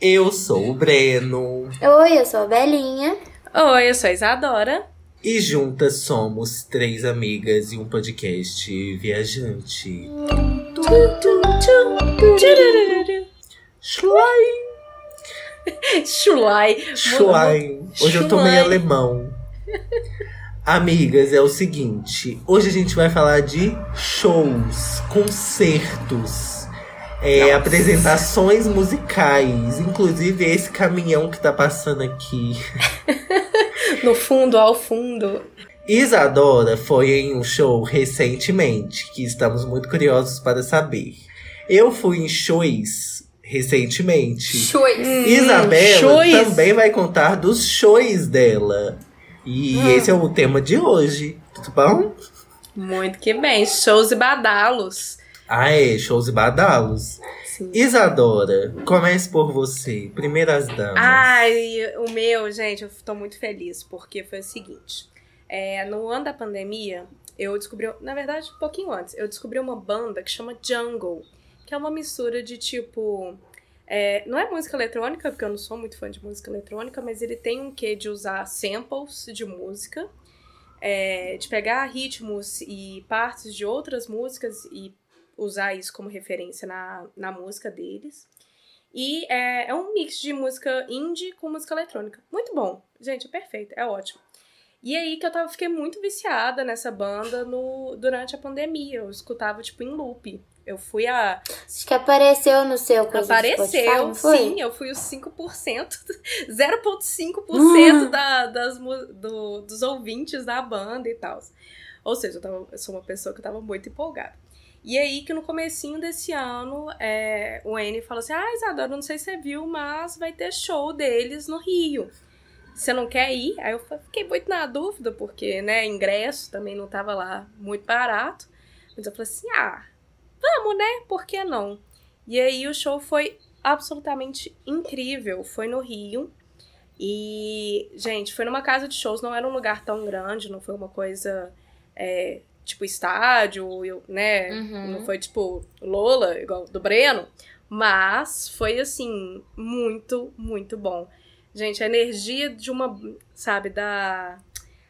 Eu sou o Breno. Oi, eu sou a Belinha. Oi, eu sou a Isadora. E juntas somos três amigas e um podcast viajante. Schlein! Schlein. Schlein. Hoje eu tô meio alemão. Amigas, é o seguinte. Hoje a gente vai falar de shows, concertos, é, apresentações musicais. Inclusive esse caminhão que tá passando aqui. no fundo, ao fundo. Isadora foi em um show recentemente, que estamos muito curiosos para saber. Eu fui em shows recentemente. Shows. Hum, Isabela shows. também vai contar dos shows dela. E hum. esse é o tema de hoje. Tudo bom? Muito que bem. Shows e badalos. Ah, é. Shows e badalos. Sim. Isadora, comece por você. Primeiras damas. Ai, o meu, gente, eu tô muito feliz. Porque foi o seguinte. É, no ano da pandemia, eu descobri... Na verdade, um pouquinho antes. Eu descobri uma banda que chama Jungle. Que é uma mistura de, tipo... É, não é música eletrônica, porque eu não sou muito fã de música eletrônica, mas ele tem um quê de usar samples de música, é, de pegar ritmos e partes de outras músicas e usar isso como referência na, na música deles. E é, é um mix de música indie com música eletrônica. Muito bom. Gente, é perfeito, é ótimo. E aí que eu tava, fiquei muito viciada nessa banda no, durante a pandemia. Eu escutava, tipo, em loop. Eu fui a. Acho que apareceu no seu coisa Apareceu, sim. Eu fui os 5%, 0,5% uhum. da, das, do, dos ouvintes da banda e tal. Ou seja, eu, tava, eu sou uma pessoa que tava muito empolgada. E aí que no comecinho desse ano, é, o N falou assim, ah, Isadora, não sei se você viu, mas vai ter show deles no Rio. Você não quer ir? Aí eu fiquei muito na dúvida, porque, né, ingresso também não tava lá muito barato. Mas eu falei assim, ah, vamos, né? Por que não? E aí o show foi absolutamente incrível. Foi no Rio. E, gente, foi numa casa de shows, não era um lugar tão grande, não foi uma coisa é, tipo estádio, né? Uhum. Não foi tipo Lola, igual do Breno. Mas foi assim, muito, muito bom. Gente, a energia de uma, sabe, da.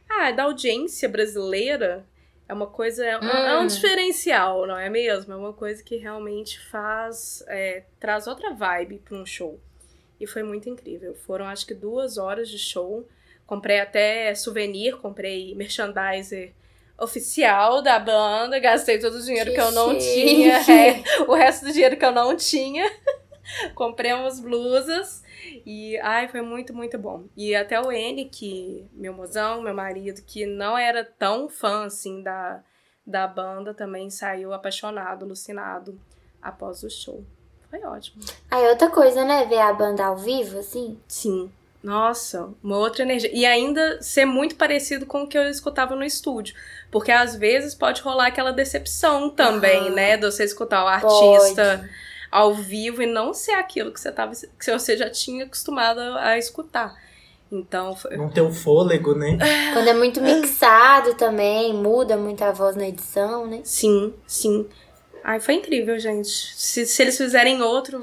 Ah, da audiência brasileira é uma coisa, é, hum. é um hum. diferencial, não é mesmo? É uma coisa que realmente faz, é, traz outra vibe para um show. E foi muito incrível. Foram acho que duas horas de show. Comprei até souvenir, comprei merchandiser oficial da banda, gastei todo o dinheiro que, que eu não tinha, é, o resto do dinheiro que eu não tinha. comprei umas blusas e, ai, foi muito, muito bom. E até o N, que, meu mozão, meu marido, que não era tão fã, assim, da, da banda, também saiu apaixonado, alucinado após o show. Foi ótimo. Aí outra coisa, né? Ver a banda ao vivo, assim. Sim. Nossa, uma outra energia. E ainda ser muito parecido com o que eu escutava no estúdio. Porque às vezes pode rolar aquela decepção também, né? De você escutar o artista. Pode ao vivo e não ser aquilo que você, tava, que você já tinha acostumado a escutar. Então. Foi... Não ter o fôlego, né? Quando é muito mixado também, muda muito a voz na edição, né? Sim, sim. Ai, foi incrível, gente. Se, se eles fizerem outro,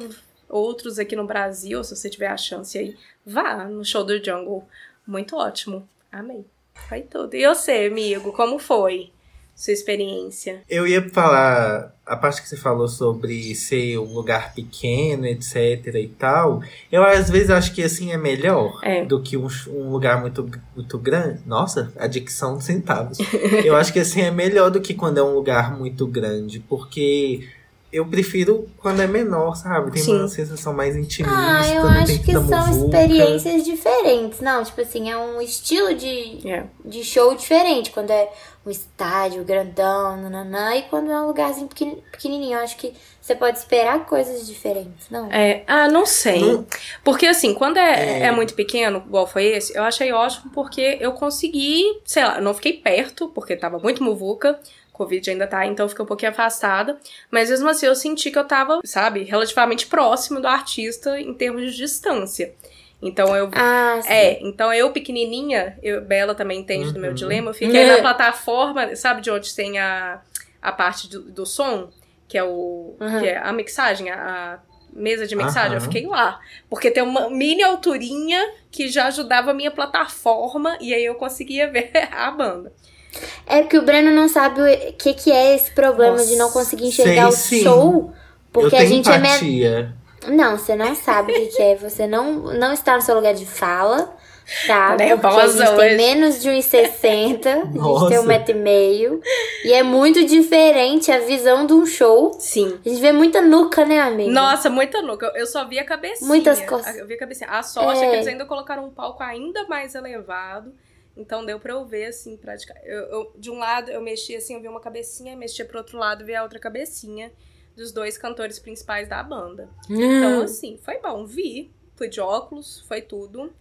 outros aqui no Brasil, se você tiver a chance aí, vá no show do Jungle. Muito ótimo. Amei. Foi tudo. E você, amigo, como foi? sua experiência? Eu ia falar a parte que você falou sobre ser um lugar pequeno, etc e tal. Eu às vezes acho que assim é melhor é. do que um, um, lugar muito, muito grande. Nossa, a dicção de centavos. eu acho que assim é melhor do que quando é um lugar muito grande, porque eu prefiro quando é menor, sabe? Tem Sim. uma sensação mais intimista. Ah, eu acho que são experiências diferentes. Não, tipo assim, é um estilo de, yeah. É. de show diferente. Quando é um estádio grandão, nananã, e quando é um lugarzinho pequenininho. Eu acho que você pode esperar coisas diferentes, não? É, ah, não sei. Não. Porque assim, quando é, é. é muito pequeno, igual foi esse, eu achei ótimo porque eu consegui, sei lá, não fiquei perto, porque tava muito muvuca, Covid ainda tá, então eu fiquei um pouquinho afastada. Mas mesmo assim eu senti que eu tava, sabe, relativamente próximo do artista em termos de distância. Então eu. Ah, é, então eu, pequenininha, eu, Bela também entende uhum. do meu uhum. dilema, eu fiquei na plataforma, sabe de onde tem a, a parte do, do som, que é o. Uhum. que é a mixagem, a, a mesa de mixagem, uhum. eu fiquei lá. Porque tem uma mini alturinha que já ajudava a minha plataforma e aí eu conseguia ver a banda. É que o Breno não sabe o que, que é esse problema Nossa, de não conseguir enxergar sei, o show. Porque a gente empatia. é. Me... Não, você não sabe o que, que é. Você não, não está no seu lugar de fala. Tá, Nervosa a gente hoje. tem menos de 1,60, a gente tem um metro e meio. E é muito diferente a visão de um show. Sim. A gente vê muita nuca, né, amiga? Nossa, muita nuca. Eu só vi a cabecinha. Muitas coisas. Eu vi a cabecinha. A sorte é. é que eles ainda colocaram um palco ainda mais elevado. Então deu pra eu ver, assim, praticamente. Eu, eu, de um lado eu mexia assim, eu vi uma cabecinha, mexia pro outro lado, vi a outra cabecinha dos dois cantores principais da banda. Hum. Então, assim, foi bom. Vi, fui de óculos, foi tudo.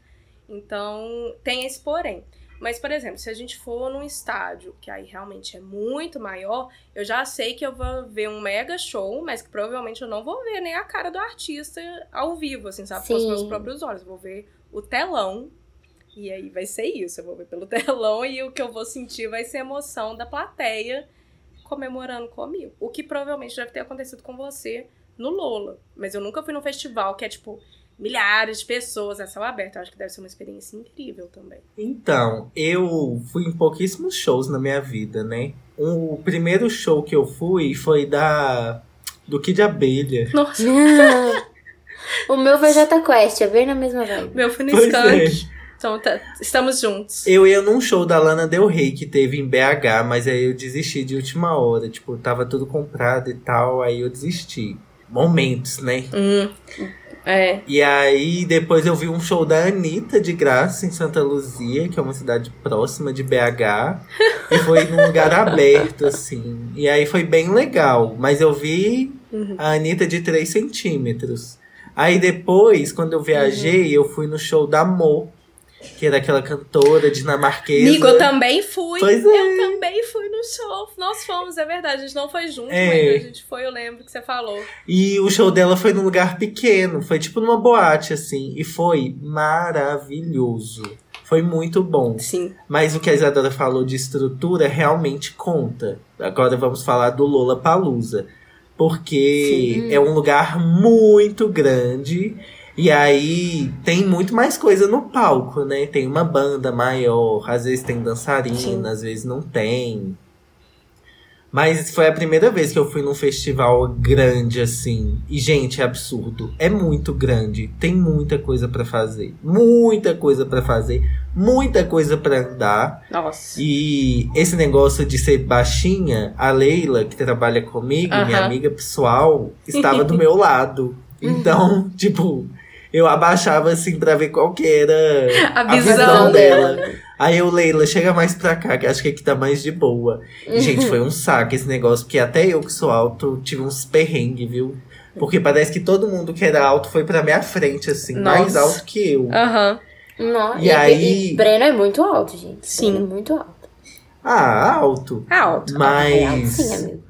Então, tem esse porém. Mas, por exemplo, se a gente for num estádio, que aí realmente é muito maior, eu já sei que eu vou ver um mega show, mas que provavelmente eu não vou ver nem a cara do artista ao vivo, assim, sabe? Com os meus próprios olhos. Vou ver o telão. E aí vai ser isso. Eu vou ver pelo telão e o que eu vou sentir vai ser a emoção da plateia comemorando comigo. O que provavelmente deve ter acontecido com você no Lola. Mas eu nunca fui num festival que é tipo milhares de pessoas a céu aberto. Eu acho que deve ser uma experiência incrível também. Então, eu fui em pouquíssimos shows na minha vida, né? O primeiro show que eu fui foi da do Kid Abelha. Nossa. o meu foi Jota Quest, é bem na mesma vibe. O meu foi no pois Skunk. É. Então, tá, estamos juntos. Eu ia num show da Lana Del Rey que teve em BH, mas aí eu desisti de última hora. Tipo, tava tudo comprado e tal, aí eu desisti. Momentos, né? Hum. É. E aí depois eu vi um show da Anitta de graça em Santa Luzia, que é uma cidade próxima de BH. e foi num lugar aberto, assim. E aí foi bem legal. Mas eu vi uhum. a Anitta de 3 centímetros. Aí depois, quando eu viajei, uhum. eu fui no show da Mo, que era aquela cantora dinamarquesa. Nico, eu também fui. Pois é. Eu também fui no show. Nós fomos, é verdade. A gente não foi junto, é. mas a gente foi, eu lembro que você falou. E o show dela foi num lugar pequeno, foi tipo numa boate, assim. E foi maravilhoso. Foi muito bom. Sim. Mas o que a Isadora falou de estrutura realmente conta. Agora vamos falar do Lola Palusa. Porque Sim. é um lugar muito grande e aí tem muito mais coisa no palco, né? Tem uma banda maior, às vezes tem dançarina, Sim. às vezes não tem. Mas foi a primeira vez que eu fui num festival grande assim. E, gente, é absurdo. É muito grande. Tem muita coisa para fazer. Muita coisa para fazer. Muita coisa para andar. Nossa. E esse negócio de ser baixinha, a Leila, que trabalha comigo, uh -huh. minha amiga pessoal, estava do meu lado. Então, tipo, eu abaixava assim pra ver qual que era a, a visão, visão dela. Aí eu, Leila, chega mais pra cá, que acho que aqui tá mais de boa. E, gente, foi um saco esse negócio, porque até eu que sou alto tive uns perrengues, viu? Porque parece que todo mundo que era alto foi pra minha frente, assim, Nossa. mais alto que eu. Aham. Uhum. E, e, aí. E Breno é muito alto, gente. Sim. É muito alto. Ah, alto. Alto. Mas. É alto sim, amigo.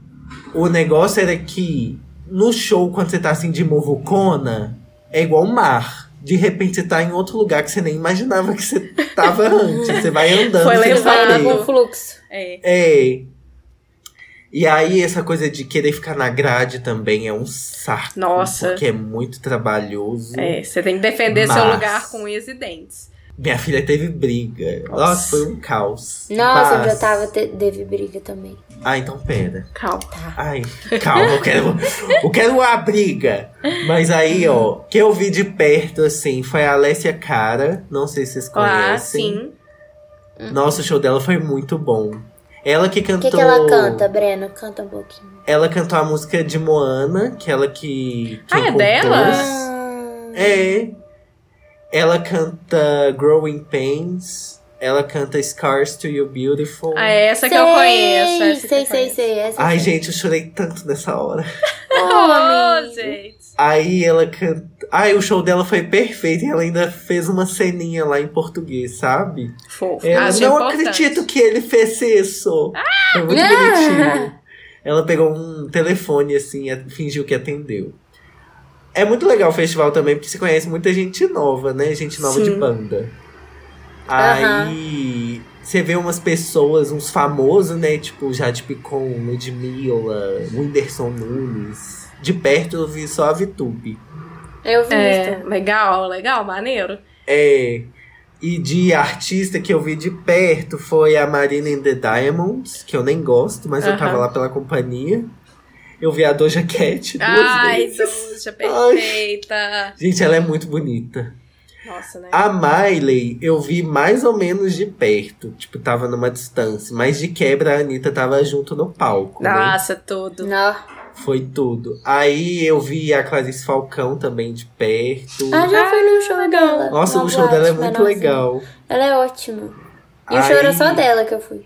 O negócio era que no show, quando você tá assim de movucona, é igual o mar. De repente você tá em outro lugar que você nem imaginava que você tava antes. Você vai andando Foi com o fluxo. É. é. E aí, essa coisa de querer ficar na grade também é um saco. Nossa. Porque é muito trabalhoso. É, você tem que defender mas... seu lugar com unhas e dentes. Minha filha teve briga. Nossa, Nossa foi um caos. Nossa, Mas... eu já tava, te, teve briga também. Ah, então pera. Calma. Tá. Ai, calma, eu quero, eu quero a briga. Mas aí, ó, que eu vi de perto, assim, foi a Alessia Cara. Não sei se vocês conhecem. Ah, sim. Nossa, o show dela foi muito bom. Ela que cantou. O que, que, ela canta, Breno? Canta um pouquinho. Ela cantou a música de Moana, que ela que. que ah, é dela? É. Ela canta Growing Pains. Ela canta Scars to You Beautiful. Ah, é essa que eu conheço. Essa sei, sei, sei. Essa Ai, gente, eu chorei tanto nessa hora. oh, gente. Aí ela canta. Ai, o show dela foi perfeito e ela ainda fez uma ceninha lá em português, sabe? Fofo. Ela, Acho não importante. acredito que ele fez isso. Ah! Foi muito ah! bonitinho. Ela pegou um telefone assim e fingiu que atendeu. É muito legal o festival também, porque você conhece muita gente nova, né? Gente nova Sim. de banda. Aí você vê umas pessoas, uns famosos, né? Tipo Jade Picon, Ludmilla, Whindersson Nunes. De perto eu vi só a VTube. Eu vi. É, legal, legal, maneiro. É. E de artista que eu vi de perto foi a Marina in the Diamonds, que eu nem gosto, mas uh -huh. eu tava lá pela companhia. Eu vi a Doja Cat duas Ai, vezes. Doja, perfeita. Ai. Gente, ela é muito bonita. Nossa, né? A Miley, eu vi mais ou menos de perto. Tipo, tava numa distância. Mas de quebra, a Anitta tava junto no palco. Né? Nossa, né? tudo. Não. Foi tudo. Aí eu vi a Clarice Falcão também de perto. Ah, já fui no show dela. Nossa, o show dela é muito legal. Ela é ótima. E Aí... o show era só dela que eu fui.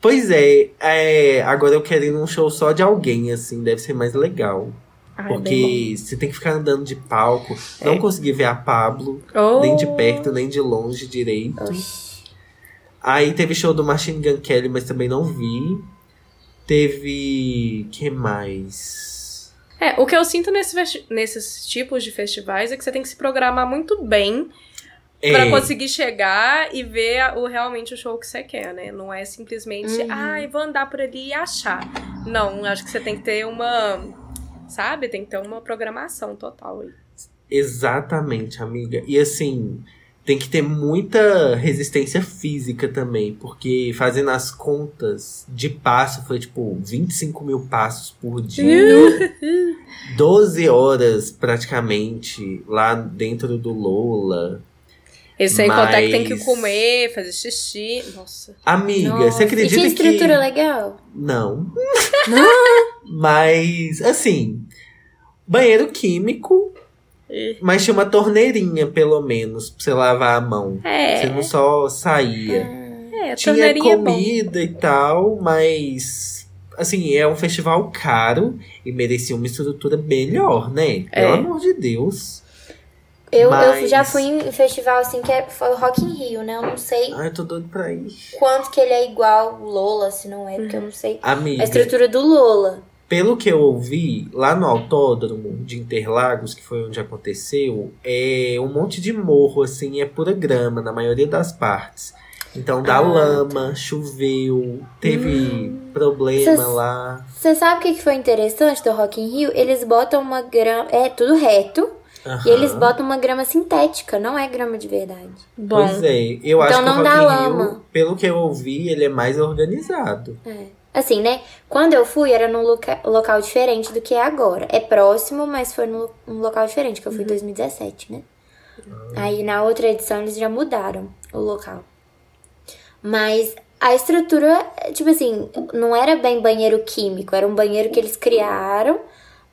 Pois é, é, agora eu quero ir num show só de alguém, assim, deve ser mais legal. Ai, porque você tem que ficar andando de palco. É. Não consegui ver a Pablo, oh. nem de perto, nem de longe direito. Aí teve show do Machine Gun Kelly, mas também não vi. Teve. que mais? É, o que eu sinto nesse nesses tipos de festivais é que você tem que se programar muito bem é. Pra conseguir chegar e ver o, realmente o show que você quer, né? Não é simplesmente, uhum. ai, vou andar por ali e achar. Não, acho que você tem que ter uma. Sabe? Tem que ter uma programação total aí. Exatamente, amiga. E assim, tem que ter muita resistência física também, porque fazendo as contas de passo foi tipo 25 mil passos por dia. 12 horas praticamente lá dentro do Lola. E sem Mas... contar que tem que comer, fazer xixi. Nossa. Amiga, Nossa. você acredita e tinha estrutura que... legal? Não. Mas, assim, banheiro químico. Mas tinha uma torneirinha, pelo menos, pra você lavar a mão. É. Você não só saía. É, tinha é comida é e tal, mas assim, é um festival caro e merecia uma estrutura melhor, né? Pelo é. amor de Deus. Eu, Mas... eu já fui em festival assim que é, foi o Rock in Rio, né? Eu não sei. Ai, eu tô doido pra ir. Quanto que ele é igual o Lola, se não é, porque eu não sei Amiga, a estrutura do Lola. Pelo que eu ouvi, lá no autódromo de Interlagos, que foi onde aconteceu, é um monte de morro, assim, é pura grama na maioria das partes. Então dá ah, lama, tá. choveu, teve hum. problema cê, lá. Você sabe o que foi interessante do Rock in Rio? Eles botam uma grama. É tudo reto. Uhum. E eles botam uma grama sintética, não é grama de verdade. Bom. Pois é, eu então acho não que o dá Rock lama. Rio, pelo que eu ouvi, ele é mais organizado. É. Assim, né? Quando eu fui, era num loca local diferente do que é agora. É próximo, mas foi num, num local diferente, que eu fui uhum. em 2017, né? Uhum. Aí na outra edição eles já mudaram o local. Mas a estrutura, tipo assim, não era bem banheiro químico, era um banheiro que eles criaram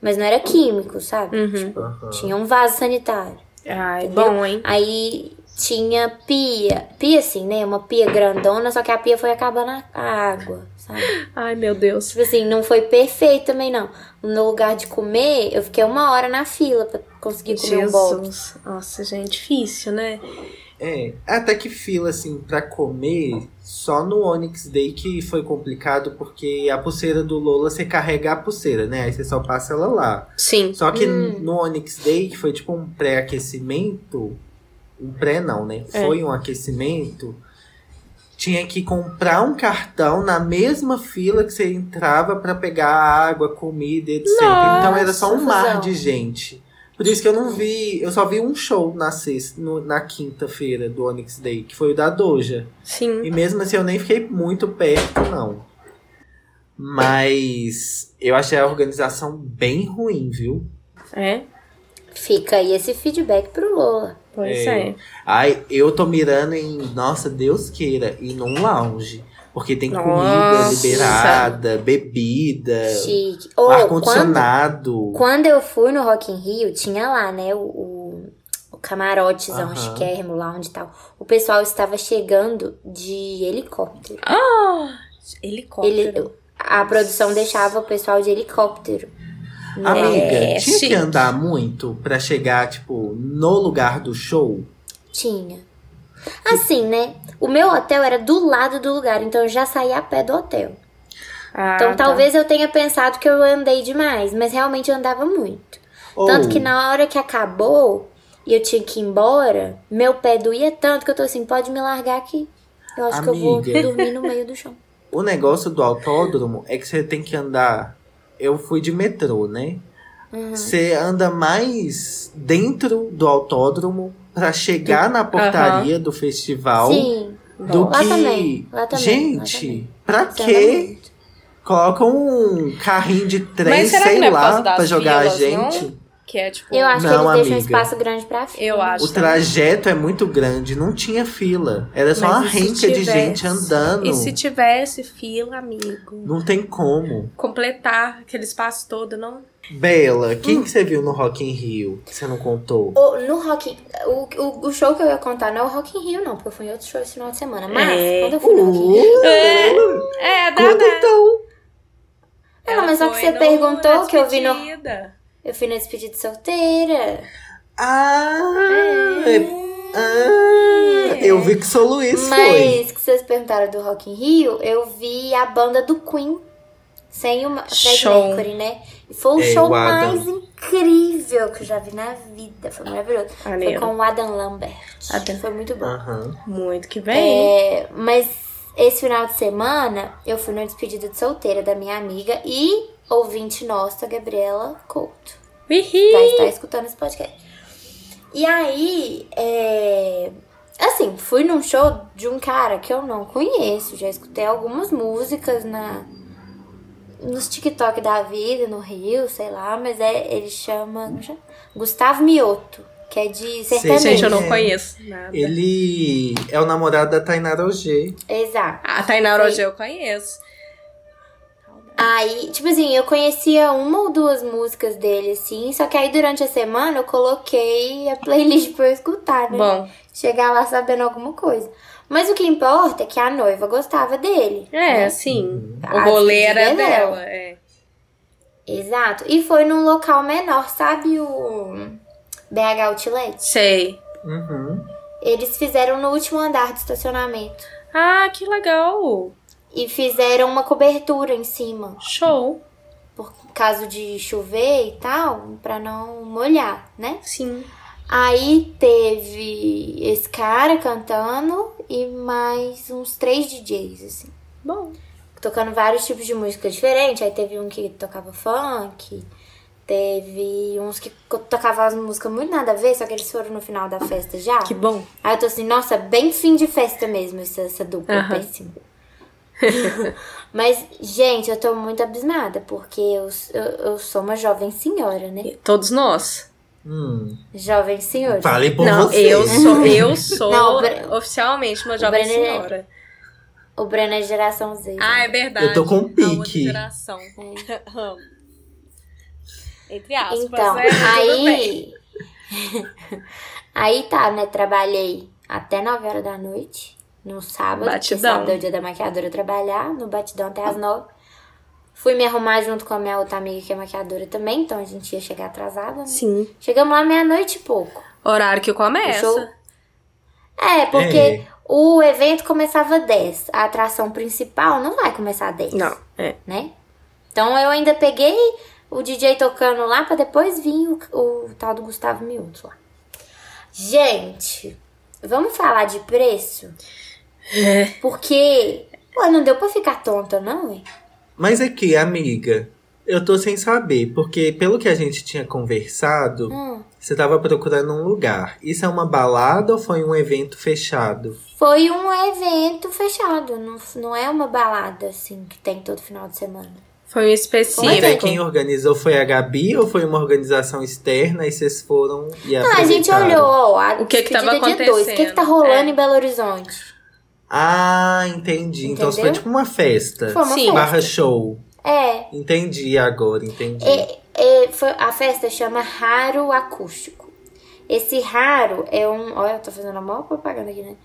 mas não era químico, sabe? Uhum. Tipo, tinha um vaso sanitário. Ai, entendeu? bom, hein? Aí tinha pia. Pia, assim, né? Uma pia grandona, só que a pia foi acabando a água, sabe? Ai, meu Deus. Tipo assim, não foi perfeito também, não. No lugar de comer, eu fiquei uma hora na fila pra conseguir comer Jesus. um bolo. Nossa, gente, difícil, né? É, até que fila, assim, pra comer, só no Onyx Day que foi complicado, porque a pulseira do Lola você carrega a pulseira, né? Aí você só passa ela lá. Sim. Só que hum. no Onyx Day, que foi tipo um pré-aquecimento, um pré não, né? É. Foi um aquecimento, tinha que comprar um cartão na mesma fila que você entrava para pegar água, comida, etc. Nossa, então era só um mar de gente. Por isso que eu não vi. Eu só vi um show na sexta, no, na quinta-feira do Onyx Day, que foi o da Doja. Sim. E mesmo assim eu nem fiquei muito perto, não. Mas eu achei a organização bem ruim, viu? É. Fica aí esse feedback pro Lola. Pois é. é. Ai, eu tô mirando em, nossa, Deus queira, ir num lounge. Porque tem Nossa. comida liberada, bebida. Oh, ar-condicionado. Quando, quando, eu fui no Rock in Rio, tinha lá, né, o, o, o camarotezão, uh -huh. lá onde tal. O pessoal estava chegando de helicóptero. Ah! Helicóptero. Ele, a produção deixava o pessoal de helicóptero. Amiga, é, tinha chique. que andar muito para chegar, tipo, no lugar do show? Tinha. Assim, né? O meu hotel era do lado do lugar, então eu já saí a pé do hotel. Ah, então tá. talvez eu tenha pensado que eu andei demais, mas realmente eu andava muito. Oh. Tanto que na hora que acabou e eu tinha que ir embora, meu pé doía tanto que eu tô assim, pode me largar aqui. Eu acho Amiga, que eu vou dormir no meio do chão. O negócio do autódromo é que você tem que andar. Eu fui de metrô, né? Uhum. você anda mais dentro do autódromo para chegar na portaria uhum. do festival Sim. do lá que. Também. Lá também. Gente, lá também. pra quê? Coloca um carrinho de trem, sei é lá, pra jogar filas, a gente. Não? Que é tipo. Eu acho não, que eles amiga. deixam um espaço grande pra fila. Eu acho. O trajeto é muito grande, não tinha fila. Era só Mas uma renca de gente andando. E se tivesse fila, amigo? Não tem como. Completar aquele espaço todo, não? Bela, quem hum. que você viu no Rock in Rio que você não contou? O, no Rock o, o, o, show que eu ia contar não é o Rock in Rio, não, porque eu fui em outro show esse final de semana. Mas, é. quando eu fui no Rock in Rio... É, é dá, Conta então. Ela não, mas só que você perguntou que eu vi no... Eu fui na despedida solteira. Ah! É. Ah, eu vi que São Luís Mas foi. Mas que vocês perguntaram do Rock in Rio, eu vi a banda do Queen sem o Fred Mercury, né? Foi o é, show o mais incrível que eu já vi na vida. Foi maravilhoso. Foi com o Adam Lambert. Adam. Foi muito bom. Uhum. Muito que bem. É, mas esse final de semana eu fui na despedida de solteira da minha amiga e ouvinte nossa, Gabriela Couto. Já está escutando esse podcast. E aí, é... assim, fui num show de um cara que eu não conheço. Já escutei algumas músicas na nos TikTok da vida, no Rio, sei lá, mas é, ele chama, chama? Gustavo Mioto que é de sertanejo. Gente, eu não conheço nada. Ele é o namorado da Tainara Ogê. Exato. A Tainara Ogê eu conheço. Aí, tipo assim, eu conhecia uma ou duas músicas dele, assim, só que aí durante a semana eu coloquei a playlist pra eu escutar, né? Bom. Chegar lá sabendo alguma coisa. Mas o que importa é que a noiva gostava dele. É, né? sim. O rolê era dela, é. Exato. E foi num local menor, sabe o BH Outlet? Sei. Uhum. Eles fizeram no último andar de estacionamento. Ah, que legal! E fizeram uma cobertura em cima. Show! Por caso de chover e tal, para não molhar, né? Sim. Aí teve esse cara cantando e mais uns três DJs, assim. Bom. Tocando vários tipos de música diferente. Aí teve um que tocava funk, Teve uns que tocavam as músicas muito nada a ver, só que eles foram no final da festa já. Que bom. Aí eu tô assim, nossa, bem fim de festa mesmo, essa, essa dupla uhum. péssima. Mas, gente, eu tô muito abismada, porque eu, eu, eu, sou uma jovem senhora, né? Todos nós. Hum. Jovem senhora. Falei por Não, você. eu sou, eu sou Não, oficialmente uma jovem é senhora. É, o Breno é geração Z. Ah, é verdade. Eu tô com pique. geração. É. Entre aspas. Então, né? aí. aí tá, né? Trabalhei até 9 horas da noite. No sábado. Batidão. sábado é o dia da maquiadora trabalhar. No batidão até as 9. Fui me arrumar junto com a minha outra amiga que é maquiadora também, então a gente ia chegar atrasada. Né? Sim. Chegamos lá meia-noite e pouco. Horário que começa. Show... É, porque é. o evento começava 10. A atração principal não vai começar 10. Não, é. Né? Então eu ainda peguei o DJ tocando lá pra depois vir o, o tal do Gustavo Miúdo lá. Gente, vamos falar de preço? É. Porque, pô, não deu pra ficar tonta, não, hein? Mas é que, amiga, eu tô sem saber, porque pelo que a gente tinha conversado, hum. você tava procurando um lugar. Isso é uma balada ou foi um evento fechado? Foi um evento fechado, não, não é uma balada, assim, que tem todo final de semana. Foi um específico. Mas é, quem organizou foi a Gabi ou foi uma organização externa e vocês foram e Não, a gente olhou a o que que tava acontecendo. O que que tá rolando é. em Belo Horizonte? Ah, entendi. Entendeu? Então foi tipo uma festa. Foi uma Sim. Barra show. É. Entendi agora, entendi. É, é, foi, a festa chama Raro Acústico. Esse raro é um. Olha, eu tô fazendo a maior propaganda aqui, né?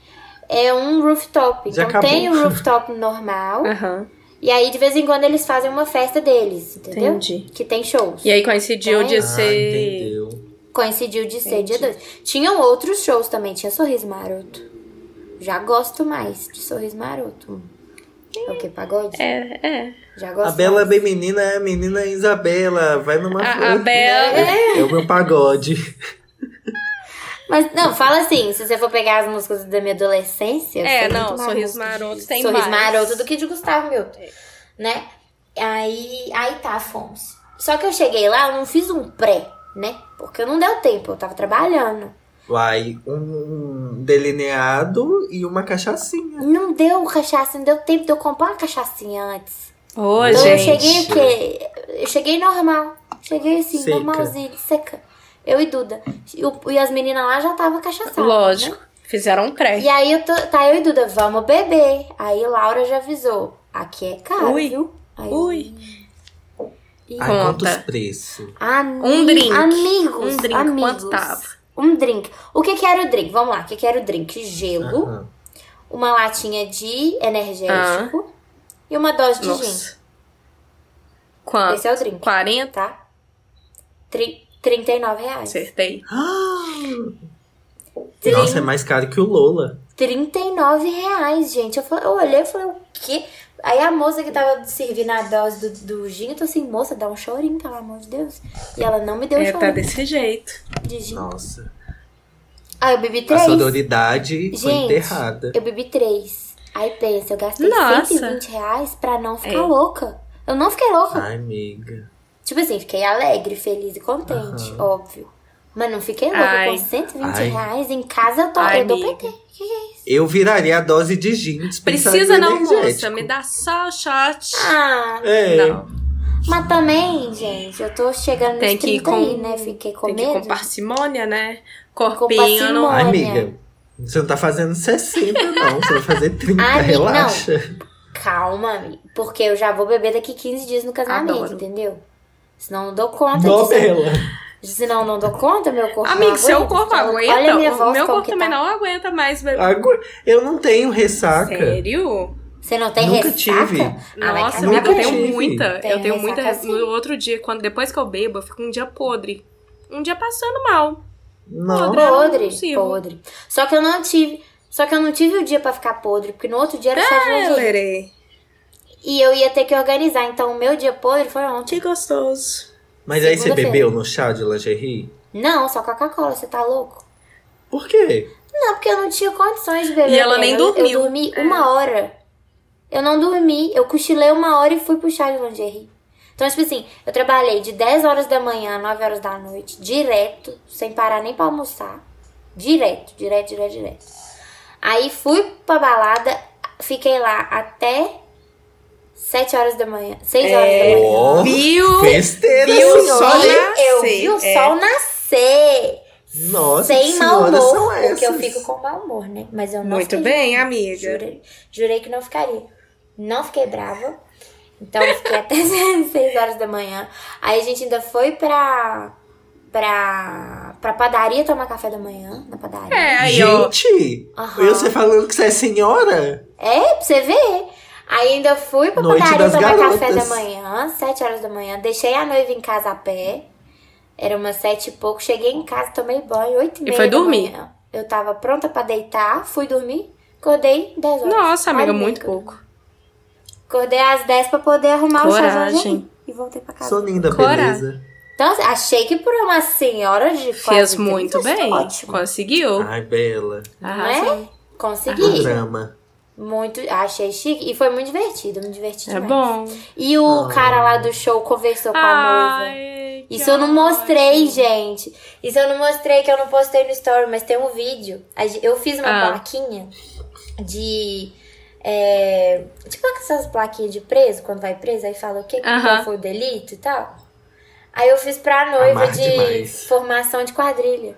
É um rooftop. Já então acabou. tem o rooftop normal. Aham. Uhum. E aí, de vez em quando, eles fazem uma festa deles, entendeu? Entendi. Que tem shows. E aí coincidiu tem? de ah, ser. Entendeu. Coincidiu de ser dia 2. Tinham outros shows também, tinha Sorriso Maroto. Já gosto mais de Sorriso Maroto. É o que? Pagode? É, é. Já gosto A Bela mais. é bem menina, é a menina Isabela. Vai numa A, a Bela. É. é o meu pagode. Mas, não, fala assim, se você for pegar as músicas da minha adolescência. É, não, Sorriso Maroto tem Sorriso mais. Maroto do que de Gustavo Milton, né? Aí, aí tá, fomos. Só que eu cheguei lá, eu não fiz um pré, né? Porque não deu tempo, eu tava trabalhando. Uai, um delineado e uma cachaçinha. Não deu cachaça, não deu tempo de eu comprar uma cachaçinha antes. Ô, então, gente. Eu cheguei o quê? Eu cheguei normal. Cheguei assim, seca. normalzinho, seca. Eu e Duda. E, as meninas lá já estavam cachaçadas. Lógico. Né? Fizeram um pré. E aí eu tô, tá eu e Duda, vamos beber. Aí Laura já avisou. Aqui é caro, Ui. viu? Aí, Ui. E... Ai, quantos preços? um drink. Amigos. Um drink, amigos. quanto tava? Um drink. O que que era o drink? Vamos lá. O que que era o drink? Gelo. Uh -huh. Uma latinha de energético. Uh -huh. E uma dose de Nossa. gin. Quanto? Esse é o drink. 40? Tá? Tri 39 reais. Acertei. Nossa, é mais caro que o Lola. 39 reais, gente. Eu, falei, eu olhei e falei, o quê? Aí a moça que tava servindo a dose do, do gin, eu tô assim, moça, dá um chorinho, pelo amor de Deus. E ela não me deu é, chorinho. tá desse jeito. De gin. Nossa. Aí eu bebi três. A sororidade Gente, foi enterrada. Eu bebi três. Aí pensa, eu gastei Nossa. 120 reais pra não ficar é. louca. Eu não fiquei louca. Ai, amiga. Tipo assim, fiquei alegre, feliz e contente, uhum. óbvio. Mas não fiquei louca Ai. com 120 Ai. reais. Em casa eu, tô, Ai, eu dou PT. Que é isso? Eu viraria a dose de gin. Precisa não, moça. Me dá só shot. Ah, é. não. Mas também, gente, eu tô chegando tem nos 30 com, aí, né? Fiquei com tem medo. Que com parcimônia, né? Corpinho não... Ai, amiga, você não tá fazendo 60, não. Você vai fazer 30, Ai, relaxa. Não. Calma, porque eu já vou beber daqui 15 dias no casamento, Adoro. entendeu? Senão não dou conta Novela. disso. Senão não dou conta, meu corpo Amigo, seu corpo aguenta, olha minha voz, o meu corpo também tá. não aguenta mais. Agu... Eu não tenho ressaca. Sério? Você não tem Nunca ressaca? tive. Ah, Nossa, amiga, eu tenho muita. Tem eu tenho muita. Assim. No outro dia, quando, depois que eu bebo, eu fico um dia podre. Um dia passando mal. Não. Podre, podre. podre. Só que eu não tive. Só que eu não tive o dia pra ficar podre, porque no outro dia era chá de E eu ia ter que organizar. Então o meu dia podre foi ontem. Que gostoso. Mas aí você bebeu no chá de lingerie? Não, só Coca-Cola, você tá louco? Por quê? Não, porque eu não tinha condições de beber. E ela nem dormiu. Eu, eu dormi é. uma hora. Eu não dormi, eu cochilei uma hora e fui pro chá de lingerie. Então, tipo assim, eu trabalhei de 10 horas da manhã a 9 horas da noite, direto, sem parar nem pra almoçar. Direto, direto, direto, direto. Aí fui pra balada, fiquei lá até 7 horas da manhã. 6 é, horas da manhã. Viu? Festeira viu o sol nascer. Eu vi o é. sol nascer. Nossa, Sem mau humor, porque eu fico com mau humor, né? Mas eu não Muito bem, amiga. Jurei, jurei que não ficaria. Não fiquei brava. Então eu fiquei até 6 horas da manhã. Aí a gente ainda foi pra. pra. pra padaria tomar café da manhã. Na padaria. É, aí, Gente! Uhum. Eu você falando que você é senhora? É, pra você ver. Ainda fui pra Noite padaria tomar garotas. café da manhã, 7 horas da manhã. Deixei a noiva em casa a pé. Era umas sete e pouco. Cheguei em casa, tomei banho, oito e, meia. E foi dormir. Manhã. Eu tava pronta pra deitar, fui dormir. Acordei 10 horas. Nossa, amiga, muito pouco. Acordei às 10 pra poder arrumar Coragem. o chá E voltei pra casa. Sou linda, beleza. Então, achei que por uma senhora de Fez muito bem. Ótimo. Conseguiu. Ai, bela. Não é? Consegui. drama. Muito, achei chique e foi muito divertido, me diverti é demais. É bom. E o oh. cara lá do show conversou com a noiva. Isso eu não mostrei, gente. Isso eu não mostrei, que eu não postei no story, mas tem um vídeo. Eu fiz uma ah. plaquinha de. É, tipo essas plaquinhas de preso, quando vai preso, aí fala o que, uh -huh. foi o delito e tal. Aí eu fiz pra noiva Amar de demais. formação de quadrilha.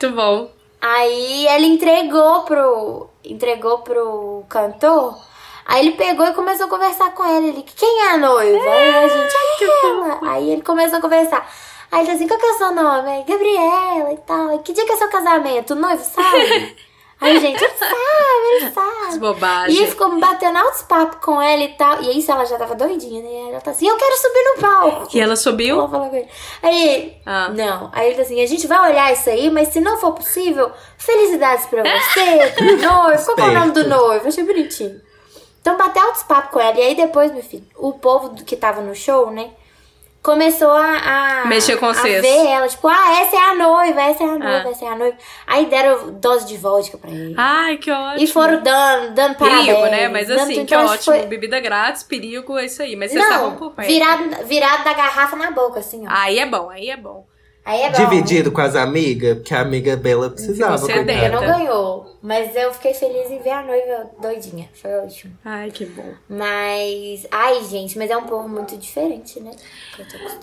Muito bom. Aí ele entregou pro. Entregou pro cantor. Aí ele pegou e começou a conversar com ele. Ele, quem é a noiva? É, aí a gente, aquela. Aí ele começou a conversar. Aí ele assim, qual que é o seu nome? Gabriela e tal. E que dia que é seu casamento? O noivo sabe? Aí, gente, ele sabe, ele sabe. Bobagem. E ficou batendo altos papos com ela e tal. E isso ela já tava doidinha, né? Ela tá assim, eu quero subir no palco. E ela subiu? Ela falou com ele. Aí, ah. não. Aí ele tá assim, a gente vai olhar isso aí, mas se não for possível, felicidades pra você, pro noivo. Qual é o nome do noivo? Achei bonitinho. Então, bateu altos papos com ela. E aí depois, meu filho, o povo que tava no show, né? Começou a, a mexer com vocês. ver ela, tipo, ah, essa é a noiva, essa é a noiva, ah. essa é a noiva. Aí deram dose de vodka pra ele. Ai, que ótimo. E foram dando, dando parabéns. Perigo, né? Mas assim, que ótimo. Foi... Bebida grátis, perigo, é isso aí. Mas vocês estavam por perto. Virado, virado da garrafa na boca, assim, ó. Aí é bom, aí é bom. Aí é. Dividido com as amigas, porque a amiga Bela precisava. Você é não ganhou. Mas eu fiquei feliz em ver a noiva doidinha. Foi ótimo. Ai, que bom. Mas. Ai, gente, mas é um povo muito diferente, né?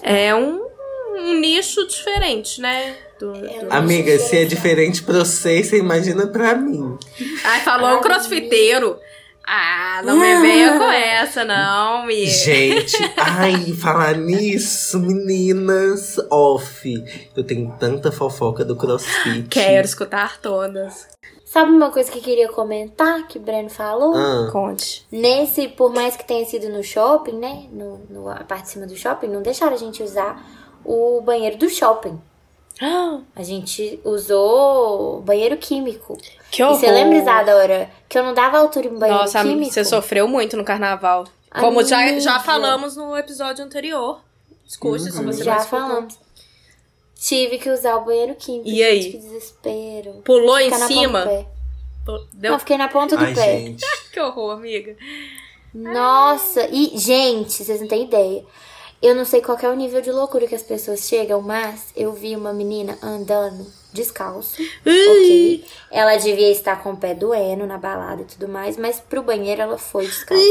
É um, um nicho diferente, né? Do, é um Amiga, se é diferente pra você, você imagina pra mim. Ai, falou um crossfiteiro. Ah, não me venha com essa, não, me. Gente, ai, falar nisso, meninas, off. Eu tenho tanta fofoca do crossfit. Quero escutar todas. Sabe uma coisa que eu queria comentar que o Breno falou? Ah. Conte. Nesse, por mais que tenha sido no shopping, né? No, no, a parte de cima do shopping, não deixaram a gente usar o banheiro do shopping. A gente usou banheiro químico. Que horror. E você lembra, Isadora, que eu não dava altura em banheiro Nossa, químico? Nossa, você sofreu muito no carnaval. Como já, já falamos no episódio anterior. Escute uhum. se você Já falamos. Tive que usar o banheiro químico. E aí? Que desespero. Pulou em cima? Deu... Não, fiquei na ponta do Ai, pé. Gente. que horror, amiga. Nossa, e, gente, vocês não têm ideia. Eu não sei qual é o nível de loucura que as pessoas chegam, mas eu vi uma menina andando descalço, ok? Ela devia estar com o pé doendo na balada e tudo mais, mas pro banheiro ela foi descalço.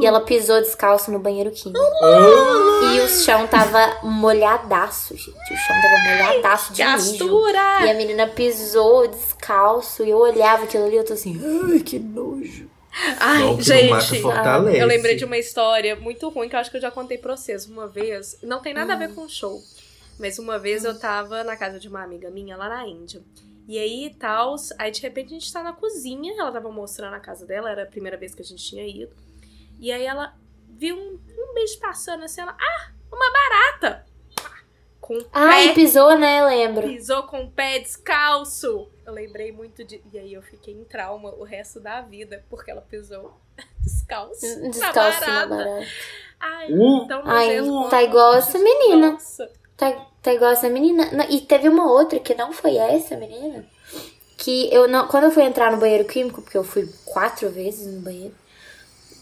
E ela pisou descalço no banheiro químico. e o chão tava molhadaço, gente. O chão tava molhadaço de Gastura. E a menina pisou descalço e eu olhava aquilo ali e eu tô assim, ai, que nojo. Ai, gente, eu lembrei de uma história muito ruim que eu acho que eu já contei pra vocês uma vez. Não tem nada a ver hum. com o show. Mas uma vez eu tava na casa de uma amiga minha lá na Índia. E aí, tal, aí de repente a gente tá na cozinha, ela tava mostrando a casa dela, era a primeira vez que a gente tinha ido. E aí ela viu um, um bicho passando assim, ela, ah, uma barata! Com Ai, pé, pisou, né? Lembro. Pisou com o pé descalço. Eu lembrei muito de. E aí eu fiquei em trauma o resto da vida, porque ela pisou descalço. Descalço na barata. Ai, uh, então Ai, tá igual essa menina. Nossa. Tá, tá igual essa menina. E teve uma outra que não foi essa menina. Que eu não. Quando eu fui entrar no banheiro químico, porque eu fui quatro vezes no banheiro.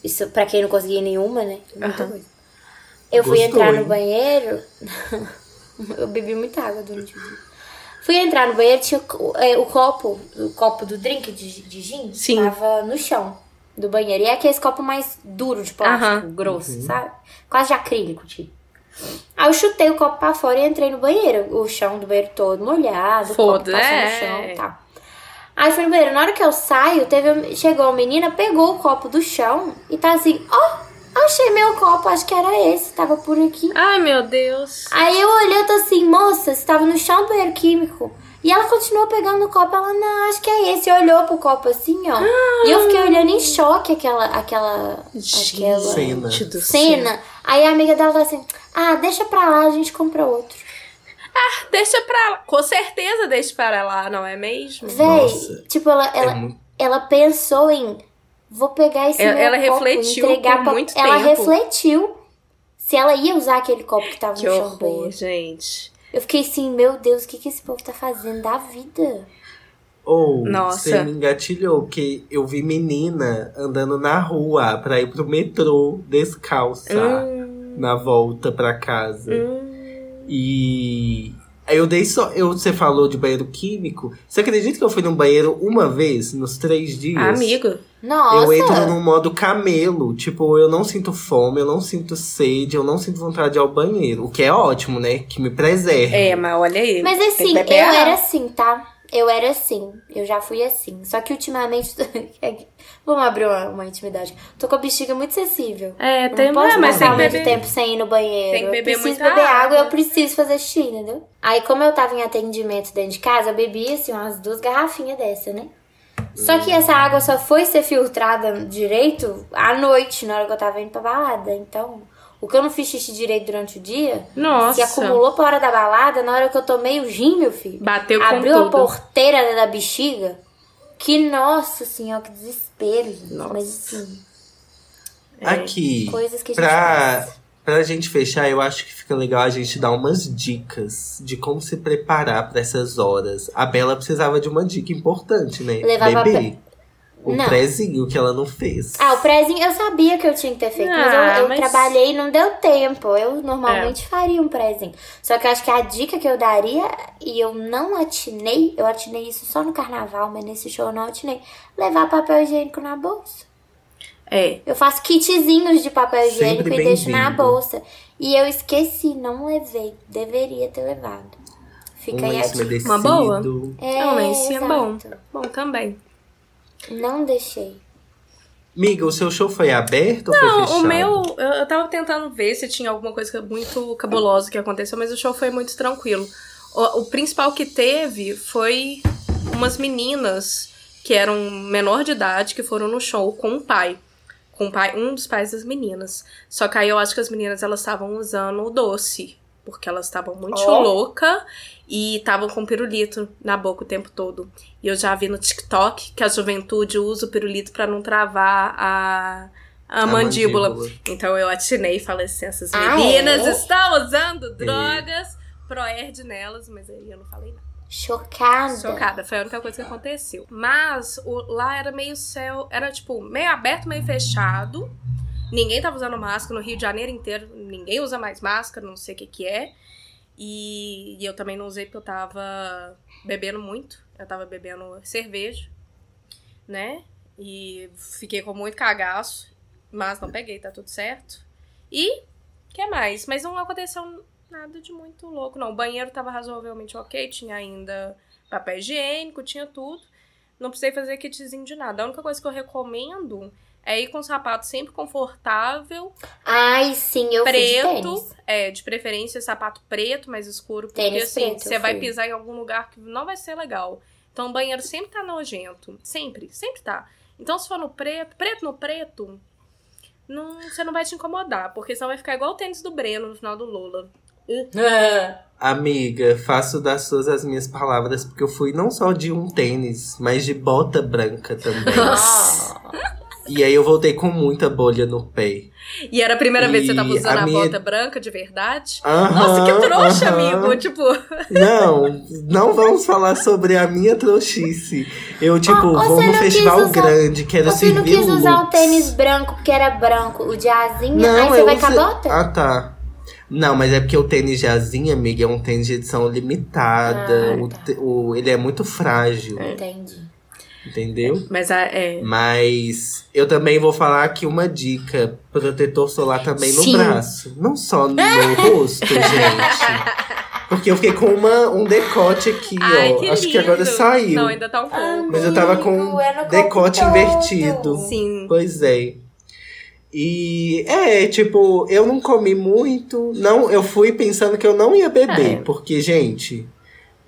Isso pra quem não conseguia nenhuma, né? Muita uhum. coisa. Eu Gostou, fui entrar hein? no banheiro. eu bebi muita água durante o dia. Fui entrar no banheiro, tinha é, o copo, o copo do drink de, de gin Sim. tava no chão do banheiro. E é aquele copo mais duro de plástico, grosso, uhum. sabe? Quase de acrílico, tipo. Aí eu chutei o copo pra fora e entrei no banheiro. O chão do banheiro todo molhado, o copo passou é. no chão e tal. Aí fui no banheiro. Na hora que eu saio, teve, chegou a menina, pegou o copo do chão e tá assim, ó, oh, Achei meu copo, acho que era esse, tava por aqui. Ai, meu Deus. Aí eu olhei, eu tô assim, moça, você tava no chão do banheiro químico. E ela continuou pegando o copo, ela, não, acho que é esse. Olhou pro copo assim, ó. Ah. E eu fiquei olhando em choque aquela, aquela, Gente, aquela cena. cena. Aí a amiga dela tá assim, ah, deixa pra lá, a gente compra outro. Ah, deixa pra lá. Com certeza deixa pra lá, não é mesmo? Véi, Nossa, tipo, ela, ela, é ela pensou em vou pegar esse ela, ela copo, refletiu entregar por pra... muito ela tempo. refletiu se ela ia usar aquele copo que tava que no chão horror, banheiro. gente. Eu fiquei assim, meu Deus, o que, que esse povo tá fazendo da vida? Ou você me engatilhou, porque eu vi menina andando na rua pra ir pro metrô descalça hum. na volta pra casa. Hum. E eu dei só. Eu, você falou de banheiro químico. Você acredita que eu fui num banheiro uma vez nos três dias? Amigo. Nossa. Eu entro no modo camelo. Tipo, eu não sinto fome, eu não sinto sede, eu não sinto vontade de ir ao banheiro. O que é ótimo, né? Que me preserve. É, mas olha aí. Mas assim, eu era assim, tá? Eu era assim, eu já fui assim. Só que ultimamente. Vamos abrir uma, uma, intimidade. Tô com a bexiga muito sensível. É, tem não posso é, mas tem muito beber... tempo sem ir no banheiro. Tem que beber eu preciso beber água, água eu preciso fazer xixi, entendeu? Aí, como eu tava em atendimento dentro de casa, eu bebi assim umas duas garrafinhas dessa, né? Só que essa água só foi ser filtrada direito à noite, na hora que eu tava indo pra balada. Então, o que eu não fiz xixi direito durante o dia, Nossa. se acumulou pra hora da balada, na hora que eu tomei o gin, meu filho. Bateu Abriu a porteira da bexiga. Que, nossa senhora, que desespero, gente. Nossa. Mas assim. É, Aqui, coisas que a pra, Pra gente fechar, eu acho que fica legal a gente dar umas dicas de como se preparar para essas horas. A Bela precisava de uma dica importante, né? Levar Bebê. O não. prézinho que ela não fez. Ah, o prézinho eu sabia que eu tinha que ter feito, ah, mas eu, ah, eu mas... trabalhei e não deu tempo. Eu normalmente é. faria um prézinho. Só que eu acho que a dica que eu daria, e eu não atinei, eu atinei isso só no carnaval, mas nesse show eu não atinei. Levar papel higiênico na bolsa. É. Eu faço kitzinhos de papel higiênico e deixo na bolsa. E eu esqueci, não levei. Deveria ter levado. Fica um aí a Uma boa? É, um lencinho é bom. Bom também. Não deixei. Miga, o seu show foi aberto não, ou foi fechado? o meu... Eu tava tentando ver se tinha alguma coisa muito cabulosa que aconteceu, mas o show foi muito tranquilo. O, o principal que teve foi umas meninas que eram menor de idade que foram no show com o pai com pai, um dos pais das meninas. Só que aí eu acho que as meninas elas estavam usando o doce, porque elas estavam muito oh. louca e estavam com pirulito na boca o tempo todo. E eu já vi no TikTok que a juventude usa o pirulito para não travar a a, a mandíbula. mandíbula. Então eu atinei e falei assim: essas meninas ah, é? estão usando drogas, é. proerd nelas, mas aí eu não falei nada. Chocada. Chocada, foi a única coisa que aconteceu. Mas o, lá era meio céu, era tipo meio aberto, meio fechado. Ninguém tava usando máscara no Rio de Janeiro inteiro, ninguém usa mais máscara, não sei o que que é. E, e eu também não usei porque eu tava bebendo muito. Eu tava bebendo cerveja, né? E fiquei com muito cagaço, mas não peguei, tá tudo certo. E que mais? Mas não aconteceu nada de muito louco, não. O banheiro tava razoavelmente ok, tinha ainda papel higiênico, tinha tudo. Não precisei fazer kitzinho de nada. A única coisa que eu recomendo é ir com sapato sempre confortável. Ai, sim, eu preto, fui de É, de preferência sapato preto, mais escuro, porque tênis assim, preto, você vai pisar em algum lugar que não vai ser legal. Então o banheiro sempre tá nojento, sempre, sempre tá. Então se for no preto, preto no preto, não, você não vai te incomodar, porque senão vai ficar igual o tênis do Breno no final do Lula. Amiga, faço das suas as minhas palavras, porque eu fui não só de um tênis, mas de bota branca também. e aí eu voltei com muita bolha no pé. E era a primeira e vez que você tava usando a, a minha... bota branca de verdade? Nossa, que trouxa, amigo! Tipo. Não, não vamos falar sobre a minha trouxice. Eu, tipo, oh, vou num festival usar... grande, quero servir Você não quis usar o tênis branco porque era branco, o de asinha, não, aí você vai com a bota? Ah, tá. Não, mas é porque o tênis de asinha, amiga, é um tênis de edição limitada. Ah, tá. o, o, ele é muito frágil. Entendi. Entendeu? Mas, é... Mas eu também vou falar aqui uma dica: protetor solar também Sim. no braço. Não só no rosto, gente. Porque eu fiquei com uma, um decote aqui, Ai, ó. Que Acho lindo. que agora saiu. Não, ainda tá um pouco. Mas eu tava com um é decote invertido. Sim. Pois é. E é, tipo, eu não comi muito. Não, eu fui pensando que eu não ia beber. É. Porque, gente,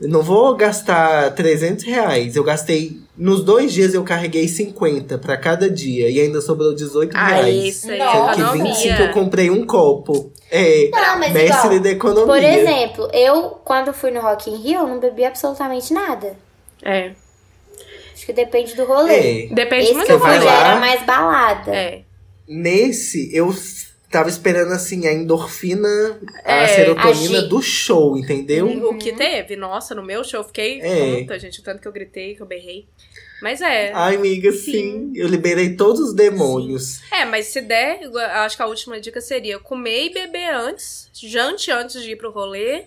eu não vou gastar 300 reais. Eu gastei. Nos dois dias eu carreguei 50 para cada dia. E ainda sobrou 18 ah, reais. Isso aí, Sendo que 25 eu comprei um copo. É, não, mas mestre igual, da economia. Por exemplo, eu, quando fui no Rock in Rio, não bebi absolutamente nada. É. Acho que depende do rolê. É. Depende Esse muito do rolê. era mais balada. É. Nesse, eu tava esperando, assim, a endorfina, é, a serotonina a do show, entendeu? O que teve, nossa, no meu show eu fiquei é. puta, gente, o tanto que eu gritei, que eu berrei. Mas é. Ai, amiga, sim. sim. Eu liberei todos os demônios. Sim. É, mas se der, acho que a última dica seria comer e beber antes, jante antes de ir pro rolê.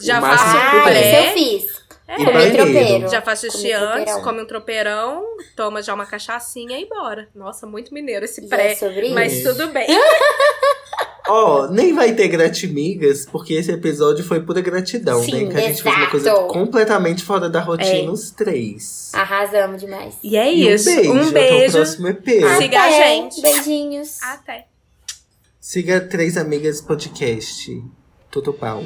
Já faço ah, pré. Isso eu fiz. É, come tropeiro. Já faz xixi antes, come um tropeirão, toma já uma cachaçinha e bora. Nossa, muito mineiro esse já pré. É mas isso. tudo bem. Ó, oh, nem vai ter gratimigas, porque esse episódio foi pura gratidão, né? Sim, né? Que a gente exato. fez uma coisa completamente fora da rotina, é. os três. Arrasamos demais. E é isso. E um beijo. Um beijo. próximo EP. Até. Siga a gente. Beijinhos. Até. Siga Três Amigas Podcast. Tudo pau.